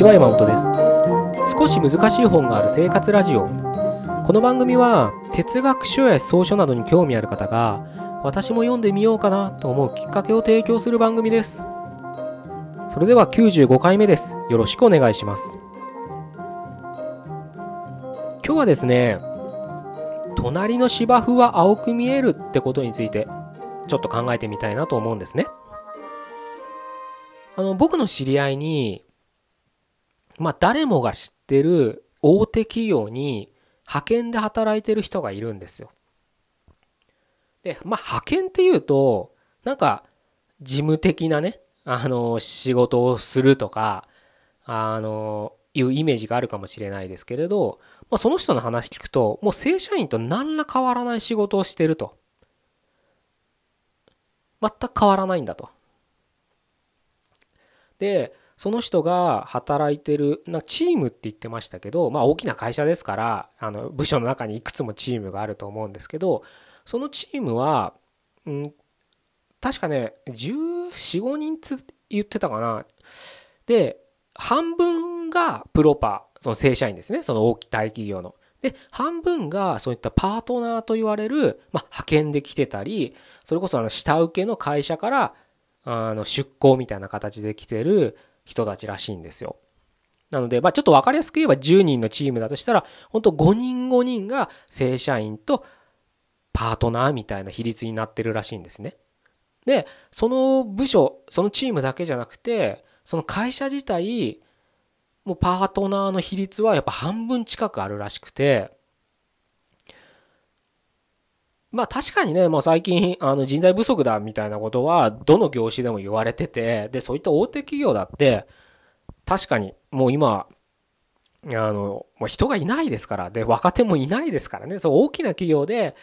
ちは山本です。少し難しい本がある生活ラジオ。この番組は哲学書や草書などに興味ある方が私も読んでみようかなと思うきっかけを提供する番組です。それでは95回目です。よろしくお願いします。今日はですね隣の芝生は青く見えるってことについてちょっと考えてみたいなと思うんですね。あの僕の知り合いにまあ誰もが知ってる大手企業に派遣で働いてる人がいるんですよ。でまあ派遣っていうとなんか事務的なねあの仕事をするとかあのいうイメージがあるかもしれないですけれど、まあ、その人の話聞くともう正社員と何ら変わらない仕事をしてると全く変わらないんだとでその人が働いてるなチームって言ってましたけどまあ大きな会社ですからあの部署の中にいくつもチームがあると思うんですけどそのチームは、うん、確かね1415人つ言ってたかなで半分がプロパその正社員ですねその大大企業の。で半分がそういったパートナーと言われる、まあ、派遣で来てたりそれこそあの下請けの会社からあの出向みたいな形で来てる人たちらしいんですよ。なので、まあ、ちょっと分かりやすく言えば10人のチームだとしたら本当5人5人が正社員とパートナーみたいな比率になってるらしいんですね。でその部署そのチームだけじゃなくてその会社自体もうパートナーの比率はやっぱ半分近くあるらしくてまあ確かにね、もう最近あの人材不足だみたいなことはどの業種でも言われてて、で、そういった大手企業だって確かにもう今、あの、もう人がいないですから、で、若手もいないですからね、そう大きな企業で、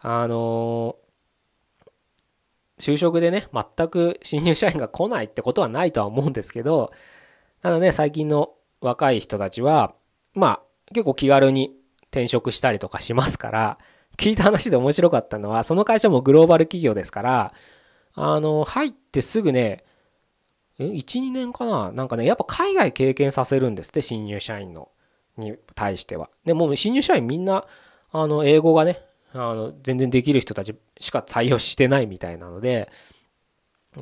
あの、就職でね、全く新入社員が来ないってことはないとは思うんですけど、ただね、最近の若い人たちは、まあ結構気軽に転職したりとかしますから、聞いた話で面白かったのは、その会社もグローバル企業ですから、あの、入ってすぐね、1、2年かな？なんかね、やっぱ海外経験させるんですって、新入社員の、に対しては。でも新入社員みんな、あの、英語がね、あの、全然できる人たちしか採用してないみたいなので、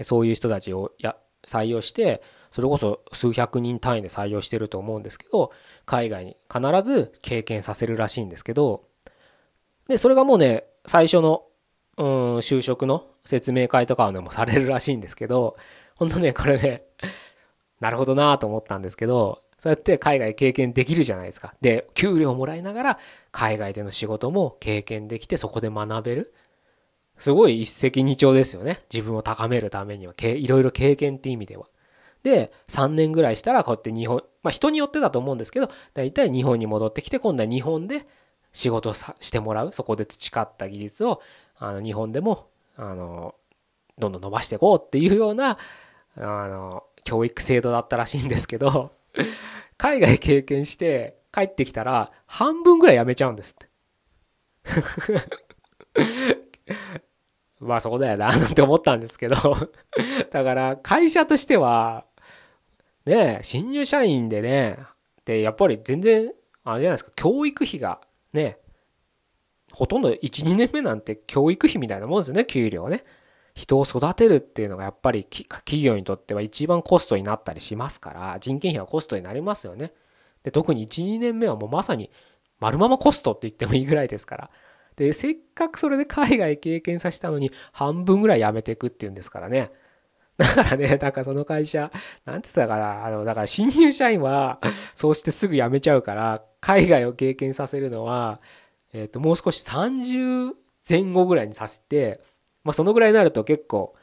そういう人たちをや採用して、それこそ数百人単位で採用してると思うんですけど、海外に必ず経験させるらしいんですけど、で、それがもうね、最初の、うん、就職の説明会とかはね、もうされるらしいんですけど、ほんとね、これね、なるほどなと思ったんですけど、そうやって海外経験できるじゃないですか。で、給料もらいながら、海外での仕事も経験できて、そこで学べる。すごい一石二鳥ですよね。自分を高めるためには、いろいろ経験って意味では。で、3年ぐらいしたら、こうやって日本、まあ人によってだと思うんですけど、大体日本に戻ってきて、今度は日本で仕事してもらうそこで培った技術をあの日本でもあのどんどん伸ばしていこうっていうようなあの教育制度だったらしいんですけど 海外経験して帰ってきたら半分ぐらい辞めちゃうんですって。まあそこだよななんて思ったんですけど。だから会社としてはね新入社員でねでやっぱり全然あれじゃないですか教育費がね、ほとんど1、2年目なんて教育費みたいなもんですよね、給料ね。人を育てるっていうのがやっぱり企業にとっては一番コストになったりしますから、人件費はコストになりますよね。で、特に1、2年目はもうまさに丸ままコストって言ってもいいぐらいですから。で、せっかくそれで海外経験させたのに半分ぐらい辞めていくっていうんですからね。だからね、なんかその会社、なんつったかな、あの、だから新入社員は、そうしてすぐ辞めちゃうから、海外を経験させるのは、えっ、ー、と、もう少し30前後ぐらいにさせて、まあそのぐらいになると結構、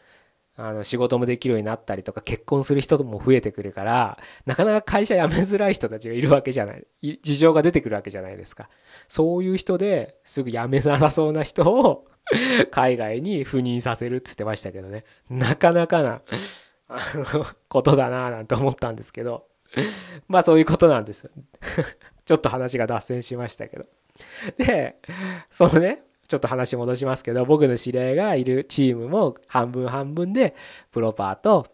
あの仕事もできるようになったりとか結婚する人も増えてくるからなかなか会社辞めづらい人たちがいるわけじゃない事情が出てくるわけじゃないですかそういう人ですぐ辞めなさそうな人を 海外に赴任させるっつってましたけどね。なかなかな、あの、ことだなぁなんて思ったんですけど。まあそういうことなんですよ。ちょっと話が脱線しましたけど。で、そのね、ちょっと話戻しますけど、僕の知り合いがいるチームも半分半分で、プロパーと、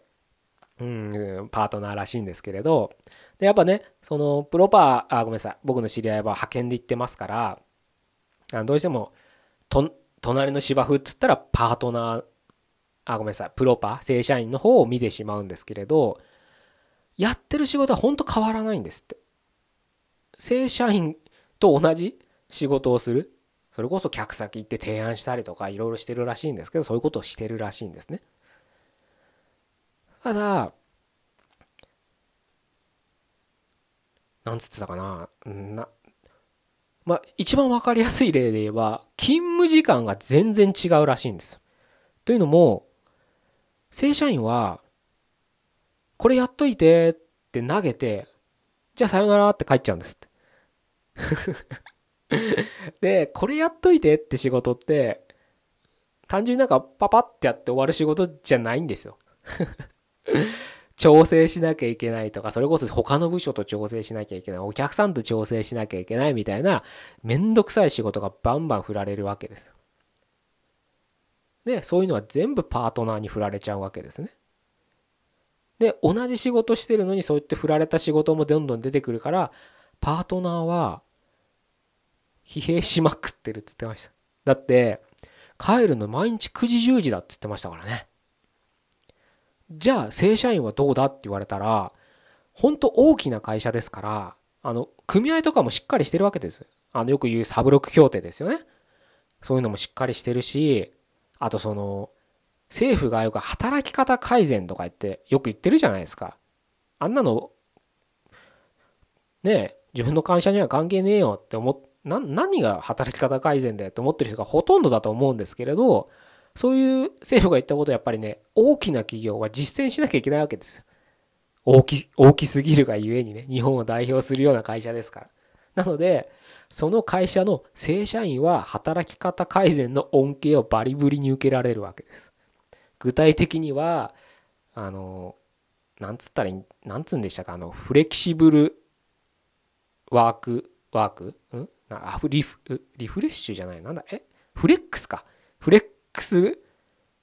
うん、パートナーらしいんですけれど、でやっぱねそのプロパーあごめんなさい。僕の知り合いは派遣で行ってますからあどうしてもと隣の芝生っつったらパートナーあごめんなさい。プロパー正社員の方を見てしまうんですけれどやってる仕事は本当変わらないんですって。正社員と同じ仕事をする。それこそ客先行って提案したりとかいろいろしてるらしいんですけどそういうことをしてるらしいんですね。ただなんつってたかな。なまあ一番分かりやすい例で言えば勤務時間が全然違うらしいんですというのも正社員はこれやっといてって投げてじゃあさよならって帰っちゃうんですって。でこれやっといてって仕事って単純になんかパパってやって終わる仕事じゃないんですよ。調整しなきゃいけないとかそれこそ他の部署と調整しなきゃいけない。お客さんと調整しなきゃいけないみたいなめんどくさい仕事がバンバン振られるわけです。でそういうのは全部パートナーに振られちゃうわけですね。で同じ仕事してるのにそうやって振られた仕事もどんどん出てくるからパートナーは疲弊しまくってるっつってました。だって帰るの毎日9時10時だっつってましたからね。じゃあ正社員はどうだって言われたら本当大きな会社ですからあの組合とかもしっかりしてるわけですあのよく言うサブロック協定ですよね。そういうのもしっかりしてるしあとその政府がよく働き方改善とか言ってよく言ってるじゃないですか。あんなのねえ自分の会社には関係ねえよって思っ何が働き方改善だよって思ってる人がほとんどだと思うんですけれどそういう政府が言ったことはやっぱりね大きな企業は実践しなきゃいけないわけですよ。大き大きすぎるがゆえにね日本を代表するような会社ですから。なのでその会社の正社員は働き方改善の恩恵をバリブリに受けられるわけです。具体的にはあのなんつったらなんつうんでしたかあのフレキシブルワークワークん？あリフリフレッシュじゃないなんだえ？フレックスかフレックス、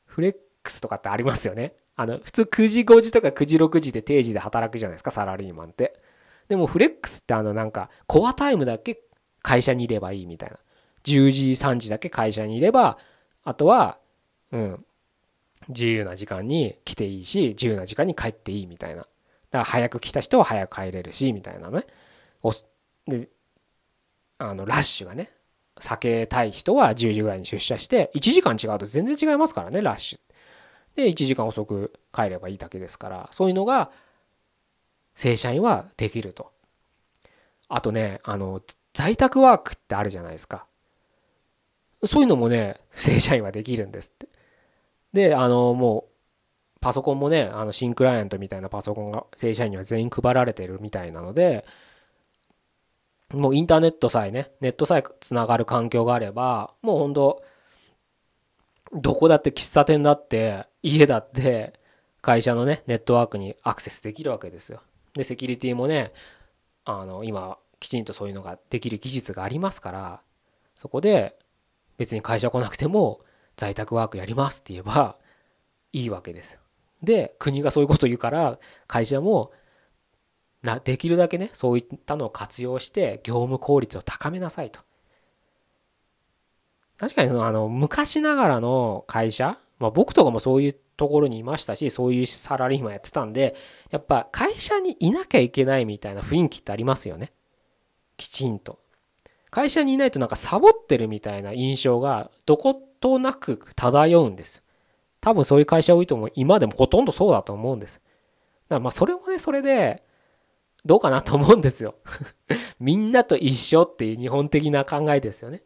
フレックスとかってありますよね。あの、普通9時5時とか9時6時で定時で働くじゃないですか、サラリーマンって。でもフレックスってあのなんか、コアタイムだけ会社にいればいいみたいな。10時、3時だけ会社にいれば、あとは、うん、自由な時間に来ていいし、自由な時間に帰っていいみたいな。だから早く来た人は早く帰れるし、みたいなね。で、あの、ラッシュがね、避けたい人は10時ぐらいに出社して1時間違うと全然違いますからねラッシュ。で1時間遅く帰ればいいだけですからそういうのが正社員はできると。あとねあの在宅ワークってあるじゃないですか。そういうのもね正社員はできるんですって。であのもうパソコンもねあの新クライアントみたいなパソコンが正社員には全員配られてるみたいなのでもうインターネットさえね、ネットさえつながる環境があれば、もうほんと、どこだって喫茶店だって、家だって、会社のね、ネットワークにアクセスできるわけですよ。で、セキュリティもね、あの、今、きちんとそういうのができる技術がありますから、そこで別に会社来なくても在宅ワークやりますって言えばいいわけですよ。で、国がそういうこと言うから、会社もなできるだけねそういったのを活用して業務効率を高めなさいと。確かにそのあの昔ながらの会社、まあ、僕とかもそういうところにいましたしそういうサラリーマンやってたんでやっぱ会社にいなきゃいけないみたいな雰囲気ってありますよね。きちんと。会社にいないとなんかサボってるみたいな印象がどことなく漂うんです。多分そういう会社多いと思う。今でもほとんどそうだと思うんです。だからまあそれもねそれでどうかなと思うんですよ みんなと一緒っていう日本的な考えですよね。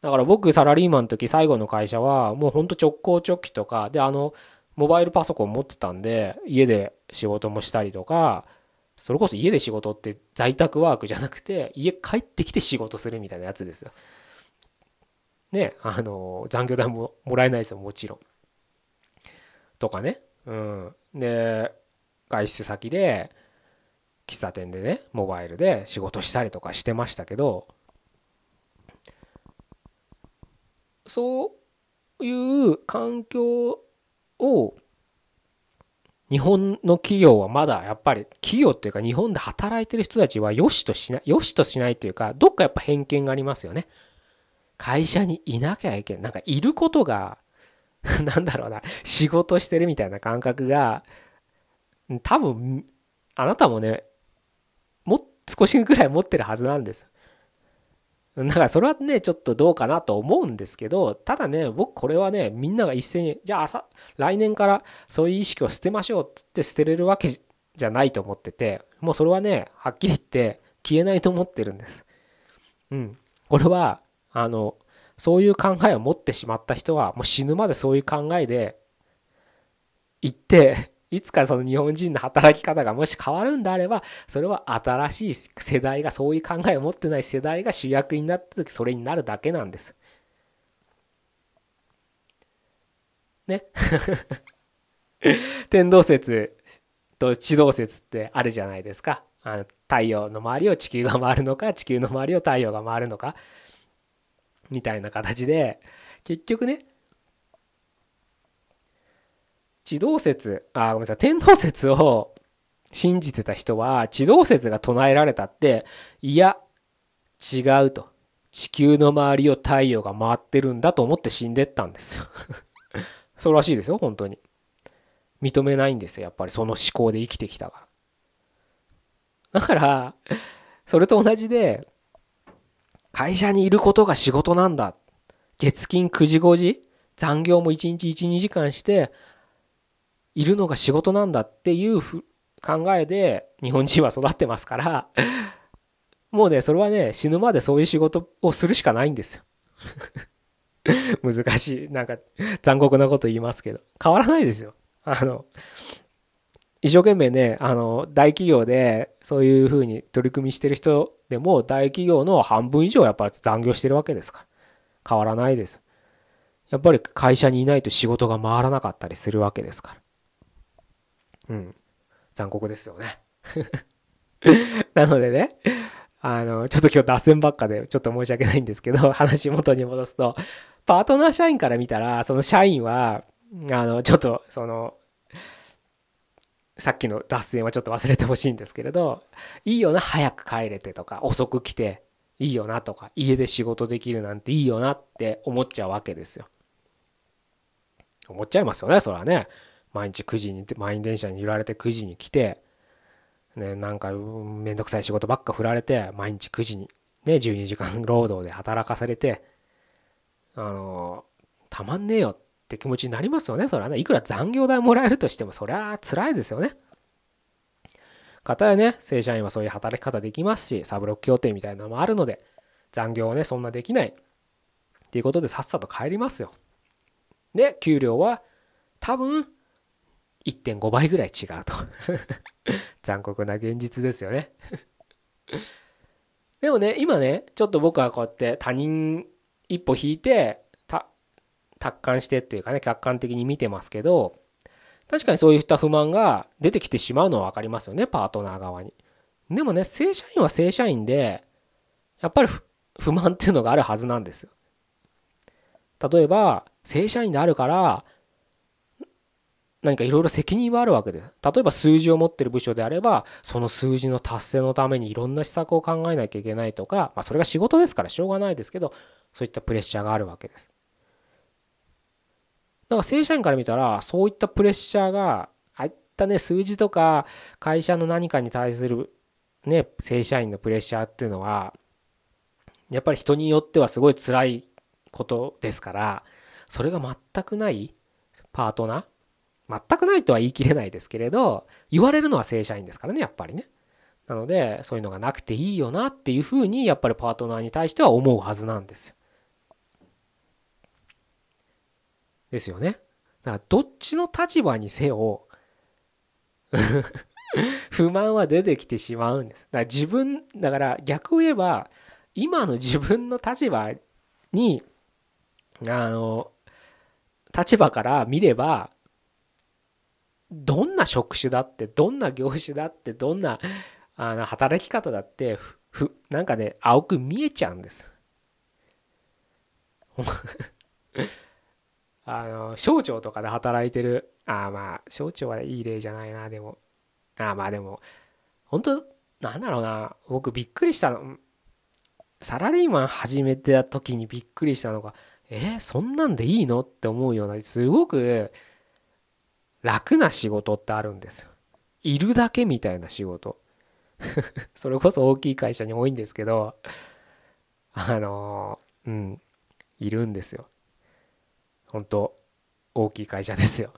だから僕サラリーマンの時最後の会社はもうほんと直行直帰とかであのモバイルパソコン持ってたんで家で仕事もしたりとかそれこそ家で仕事って在宅ワークじゃなくて家帰ってきて仕事するみたいなやつですよ。ねあの残業代ももらえないですよもちろん。とかね。うん。で外出先で喫茶店でねモバイルで仕事したりとかしてましたけどそういう環境を日本の企業はまだやっぱり企業っていうか日本で働いてる人たちは良しとしない良しとしないというかどっかやっぱ偏見がありますよね。会社にいなきゃいけない。なんかいることが なんだろうな仕事してるみたいな感覚が多分あなたもね少しぐらい持ってるはずなんです。だからそれはねちょっとどうかなと思うんですけどただね僕これはねみんなが一斉にじゃあ来年からそういう意識を捨てましょうっって捨てれるわけじゃないと思っててもうそれはねはっきり言って消えないと思ってるんです。うん。これはあのそういう考えを持ってしまった人はもう死ぬまでそういう考えで行っていつかその日本人の働き方がもし変わるんであればそれは新しい世代がそういう考えを持ってない世代が主役になった時それになるだけなんです。ね。天動説と地動説ってあるじゃないですか。あの太陽の周りを地球が回るのか地球の周りを太陽が回るのかみたいな形で結局ね地動説、あ、ごめんなさい、天動説を信じてた人は、地動説が唱えられたって、いや、違うと。地球の周りを太陽が回ってるんだと思って死んでったんですよ そうらしいですよ、本当に。認めないんですよ、やっぱりその思考で生きてきたから。だから、それと同じで、会社にいることが仕事なんだ。月金9時5時残業も1日1、2時間して、いるのが仕事なんだっていう考えで日本人は育ってますから もうねそれはね死ぬまでそういう仕事をするしかないんですよ。難しいなんか残酷なこと言いますけど。変わらないですよ。あの一生懸命ねあの大企業でそういうふうに取り組みしてる人でも大企業の半分以上やっぱり残業してるわけですから。変わらないです。やっぱり会社にいないと仕事が回らなかったりするわけですから。うん。残酷ですよね。なのでね、あの、ちょっと今日脱線ばっかでちょっと申し訳ないんですけど、話元に戻すと、パートナー社員から見たら、その社員は、あの、ちょっと、その、さっきの脱線はちょっと忘れてほしいんですけれど、いいよな、早く帰れてとか、遅く来ていいよなとか、家で仕事できるなんていいよなって思っちゃうわけですよ。思っちゃいますよね、それはね。毎日9時に満員電車に揺られて9時に来て、ね、なんかめんどくさい仕事ばっか振られて毎日9時に、ね、12時間労働で働かされてあのたまんねえよって気持ちになりますよねそれはねいくら残業代もらえるとしてもそりゃ辛いですよね。かたやね正社員はそういう働き方できますしサブロック協定みたいなのもあるので残業はねそんなできないっていうことでさっさと帰りますよ。で給料は多分1.5倍ぐらい違うと。残酷な現実ですよね。でもね今ねちょっと僕はこうやって他人一歩引いて達観してっていうかね客観的に見てますけど確かにそういった不満が出てきてしまうのは分かりますよねパートナー側に。でもね正社員は正社員でやっぱり不満っていうのがあるはずなんですよ。例えば正社員であるから何かいろいろ責任はあるわけです。例えば数字を持ってる部署であれば、その数字の達成のためにいろんな施策を考えなきゃいけないとか、まあ、それが仕事ですからしょうがないですけど、そういったプレッシャーがあるわけです。だから正社員から見たら、そういったプレッシャーが、ああいったね、数字とか会社の何かに対するね、正社員のプレッシャーっていうのは、やっぱり人によってはすごい辛いことですから、それが全くないパートナー、全くないとは言い切れないですけれど言われるのは正社員ですからねやっぱりね。なのでそういうのがなくていいよなっていうふうにやっぱりパートナーに対しては思うはずなんですよ。ですよね。だからどっちの立場にせよ 不満は出てきてしまうんです。だから自分だから逆を言えば今の自分の立場にあの立場から見ればどんな職種だってどんな業種だってどんなあの働き方だってふなんかね青く見えちゃうんです。あの省庁とかで働いてるあまあ省庁はいい例じゃないなでも。ああまあでも本当なんだろうな僕びっくりしたの。サラリーマン始めてた時にびっくりしたのがえー、そんなんでいいの？って思うようなすごく楽な仕事ってあるんですよ。いるだけみたいな仕事。それこそ大きい会社に多いんですけどあのうんいるんですよ。本当大きい会社ですよ。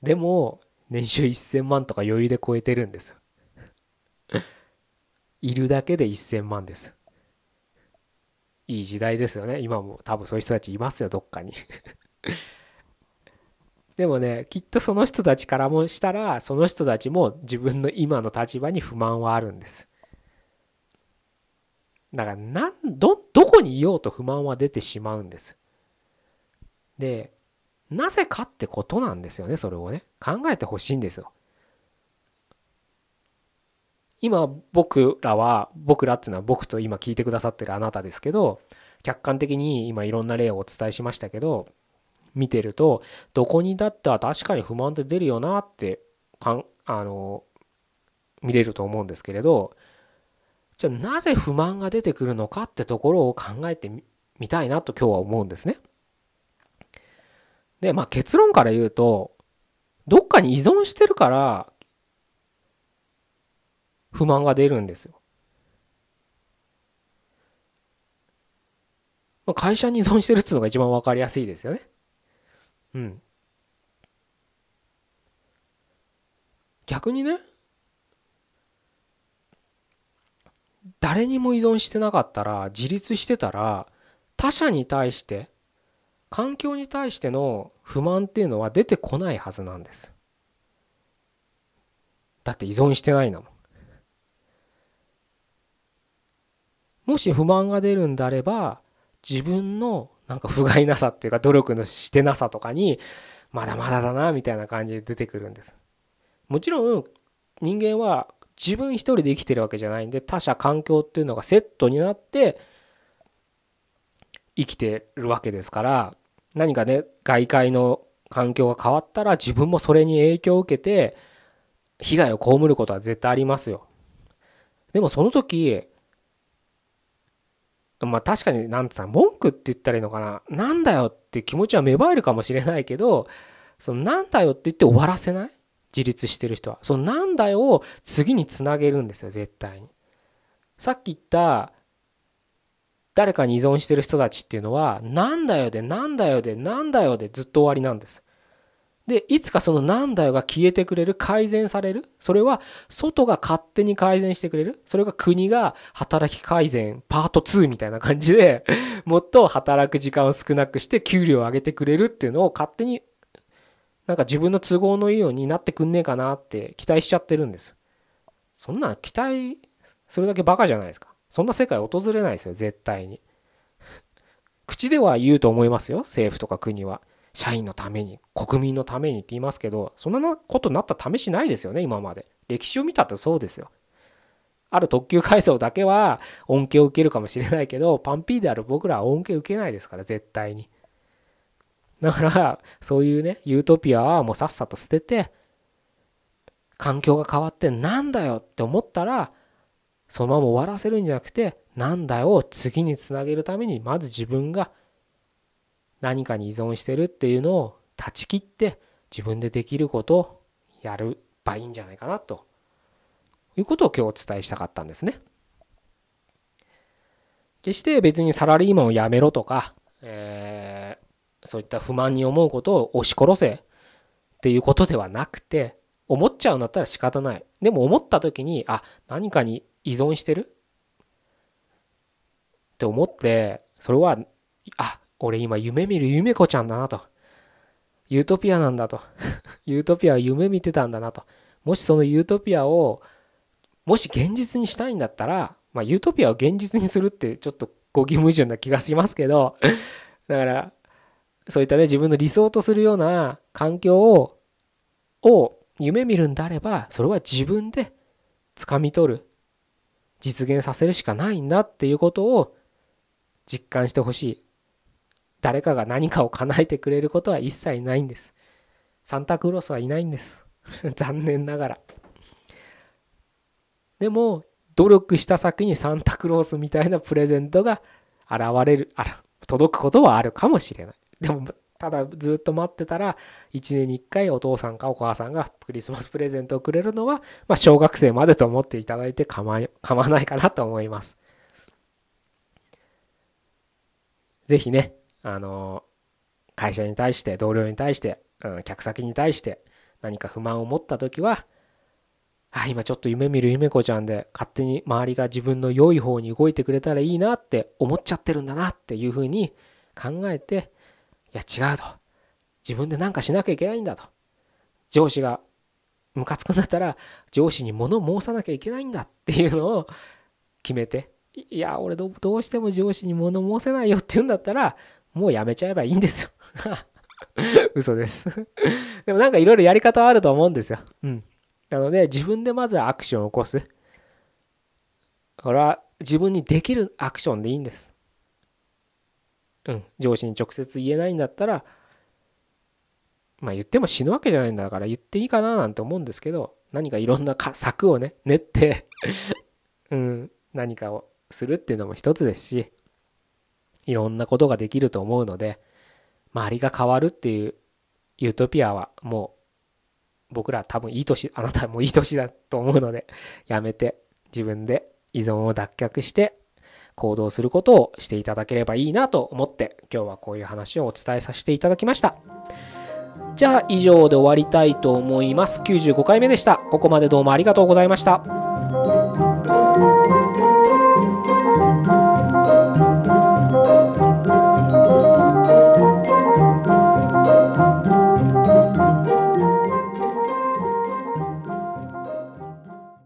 でも年収1000万とか余裕で超えてるんですよ。いるだけで1000万です。いい時代ですよね。今も多分そういう人たちいますよ、どっかにでもね、きっとその人たちからもしたら、その人たちも自分の今の立場に不満はあるんです。だからなんど、どこにいようと不満は出てしまうんです。で、なぜかってことなんですよね、それをね。考えてほしいんですよ。今僕らは僕らっていうのは僕と今聞いてくださってるあなたですけど客観的に今いろんな例をお伝えしましたけど見てるとどこにだっては確かに不満って出るよなってかんあの見れると思うんですけれどじゃあなぜ不満が出てくるのかってところを考えてみたいなと今日は思うんですね。でまあ結論から言うとどっかに依存してるから不満が出るんですよ。会社に依存してるっていうのが一番分かりやすいですよね。うん。逆にね誰にも依存してなかったら自立してたら他者に対して環境に対しての不満っていうのは出てこないはずなんです。だって依存してないんだもん。もし不満が出るんであれば自分のなんか不甲斐なさっていうか努力のしてなさとかにまだまだだなみたいな感じで出てくるんです。もちろん人間は自分一人で生きてるわけじゃないんで他者環境っていうのがセットになって生きてるわけですから何かね外界の環境が変わったら自分もそれに影響を受けて被害を被ることは絶対ありますよ。でもその時まあ確かに何て言ったら文句って言ったらいいのかな。なんだよって気持ちは芽生えるかもしれないけどそのなんだよって言って終わらせない？自立してる人は。そのなんだよを次につなげるんですよ絶対に。さっき言った誰かに依存してる人たちっていうのはなんだよでなんだよでなんだよでずっと終わりなんです。でいつかそのなんだよが消えてくれる改善される。それは外が勝手に改善してくれる。それが国が働き改善パート2みたいな感じで もっと働く時間を少なくして給料を上げてくれるっていうのを勝手になんか自分の都合のいいようになってくんねえかなって期待しちゃってるんです。そんな期待するだけバカじゃないですか。そんな世界訪れないですよ絶対に。口では言うと思いますよ政府とか国は。社員のために国民のためにって言いますけどそんなことになった試しないですよね今まで。歴史を見たってそうですよ。ある特急階層だけは恩恵を受けるかもしれないけどパンピーである僕らは恩恵受けないですから絶対に。だからそういうねユートピアはもうさっさと捨てて環境が変わってなんだよって思ったらそのまま終わらせるんじゃなくてなんだよを次につなげるためにまず自分が何かに依存してるっていうのを断ち切って自分でできることをやればいいんじゃないかなということを今日お伝えしたかったんですね。決して別にサラリーマンを辞めろとか、えー、そういった不満に思うことを押し殺せっていうことではなくて思っちゃうんだったら仕方ない。でも思った時にあ何かに依存してるって思ってそれはあ俺今夢見る夢子ちゃんだなと。ユートピアなんだと。ユートピアは夢見てたんだなと。もしそのユートピアを、もし現実にしたいんだったら、まあ、ユートピアを現実にするってちょっと語義矛盾な気がしますけど、だから、そういったね、自分の理想とするような環境を、を夢見るんであれば、それは自分で掴み取る、実現させるしかないんだっていうことを実感してほしい。誰かが何かを叶えてくれることは一切ないんです。サンタクロースはいないんです 残念ながらでも努力した先にサンタクロースみたいなプレゼントが現れるあら届くことはあるかもしれないでもただずっと待ってたら1年に1回お父さんかお母さんがクリスマスプレゼントをくれるのは、まあ、小学生までと思っていただいて構わないかなと思います。ぜひね、あの会社に対して同僚に対して、うん、客先に対して何か不満を持った時はあ今ちょっと夢見る夢子ちゃんで勝手に周りが自分の良い方に動いてくれたらいいなって思っちゃってるんだなっていうふうに考えていや違うと。自分で何かしなきゃいけないんだと。上司がムカつくんだったら上司に物申さなきゃいけないんだっていうのを決めていや俺どうしても上司に物申せないよって言うんだったらもうやめちゃえばいいんですよ 嘘ですでもなんかいろいろやり方はあると思うんですよ。うん。なので自分でまずはアクションを起こす。これは自分にできるアクションでいいんです。うん。上司に直接言えないんだったら、まあ言っても死ぬわけじゃないんだから言っていいかななんて思うんですけど、何かいろんな策をね、練って うん、何かをするっていうのも一つですし、いろんなことができると思うので、周りが変わるっていうユートピアはもう僕ら多分いい年、あなたもいい年だと思うので、やめて自分で依存を脱却して行動することをしていただければいいなと思って今日はこういう話をお伝えさせていただきました。じゃあ以上で終わりたいと思います。95回目でした。ここまでどうもありがとうございました。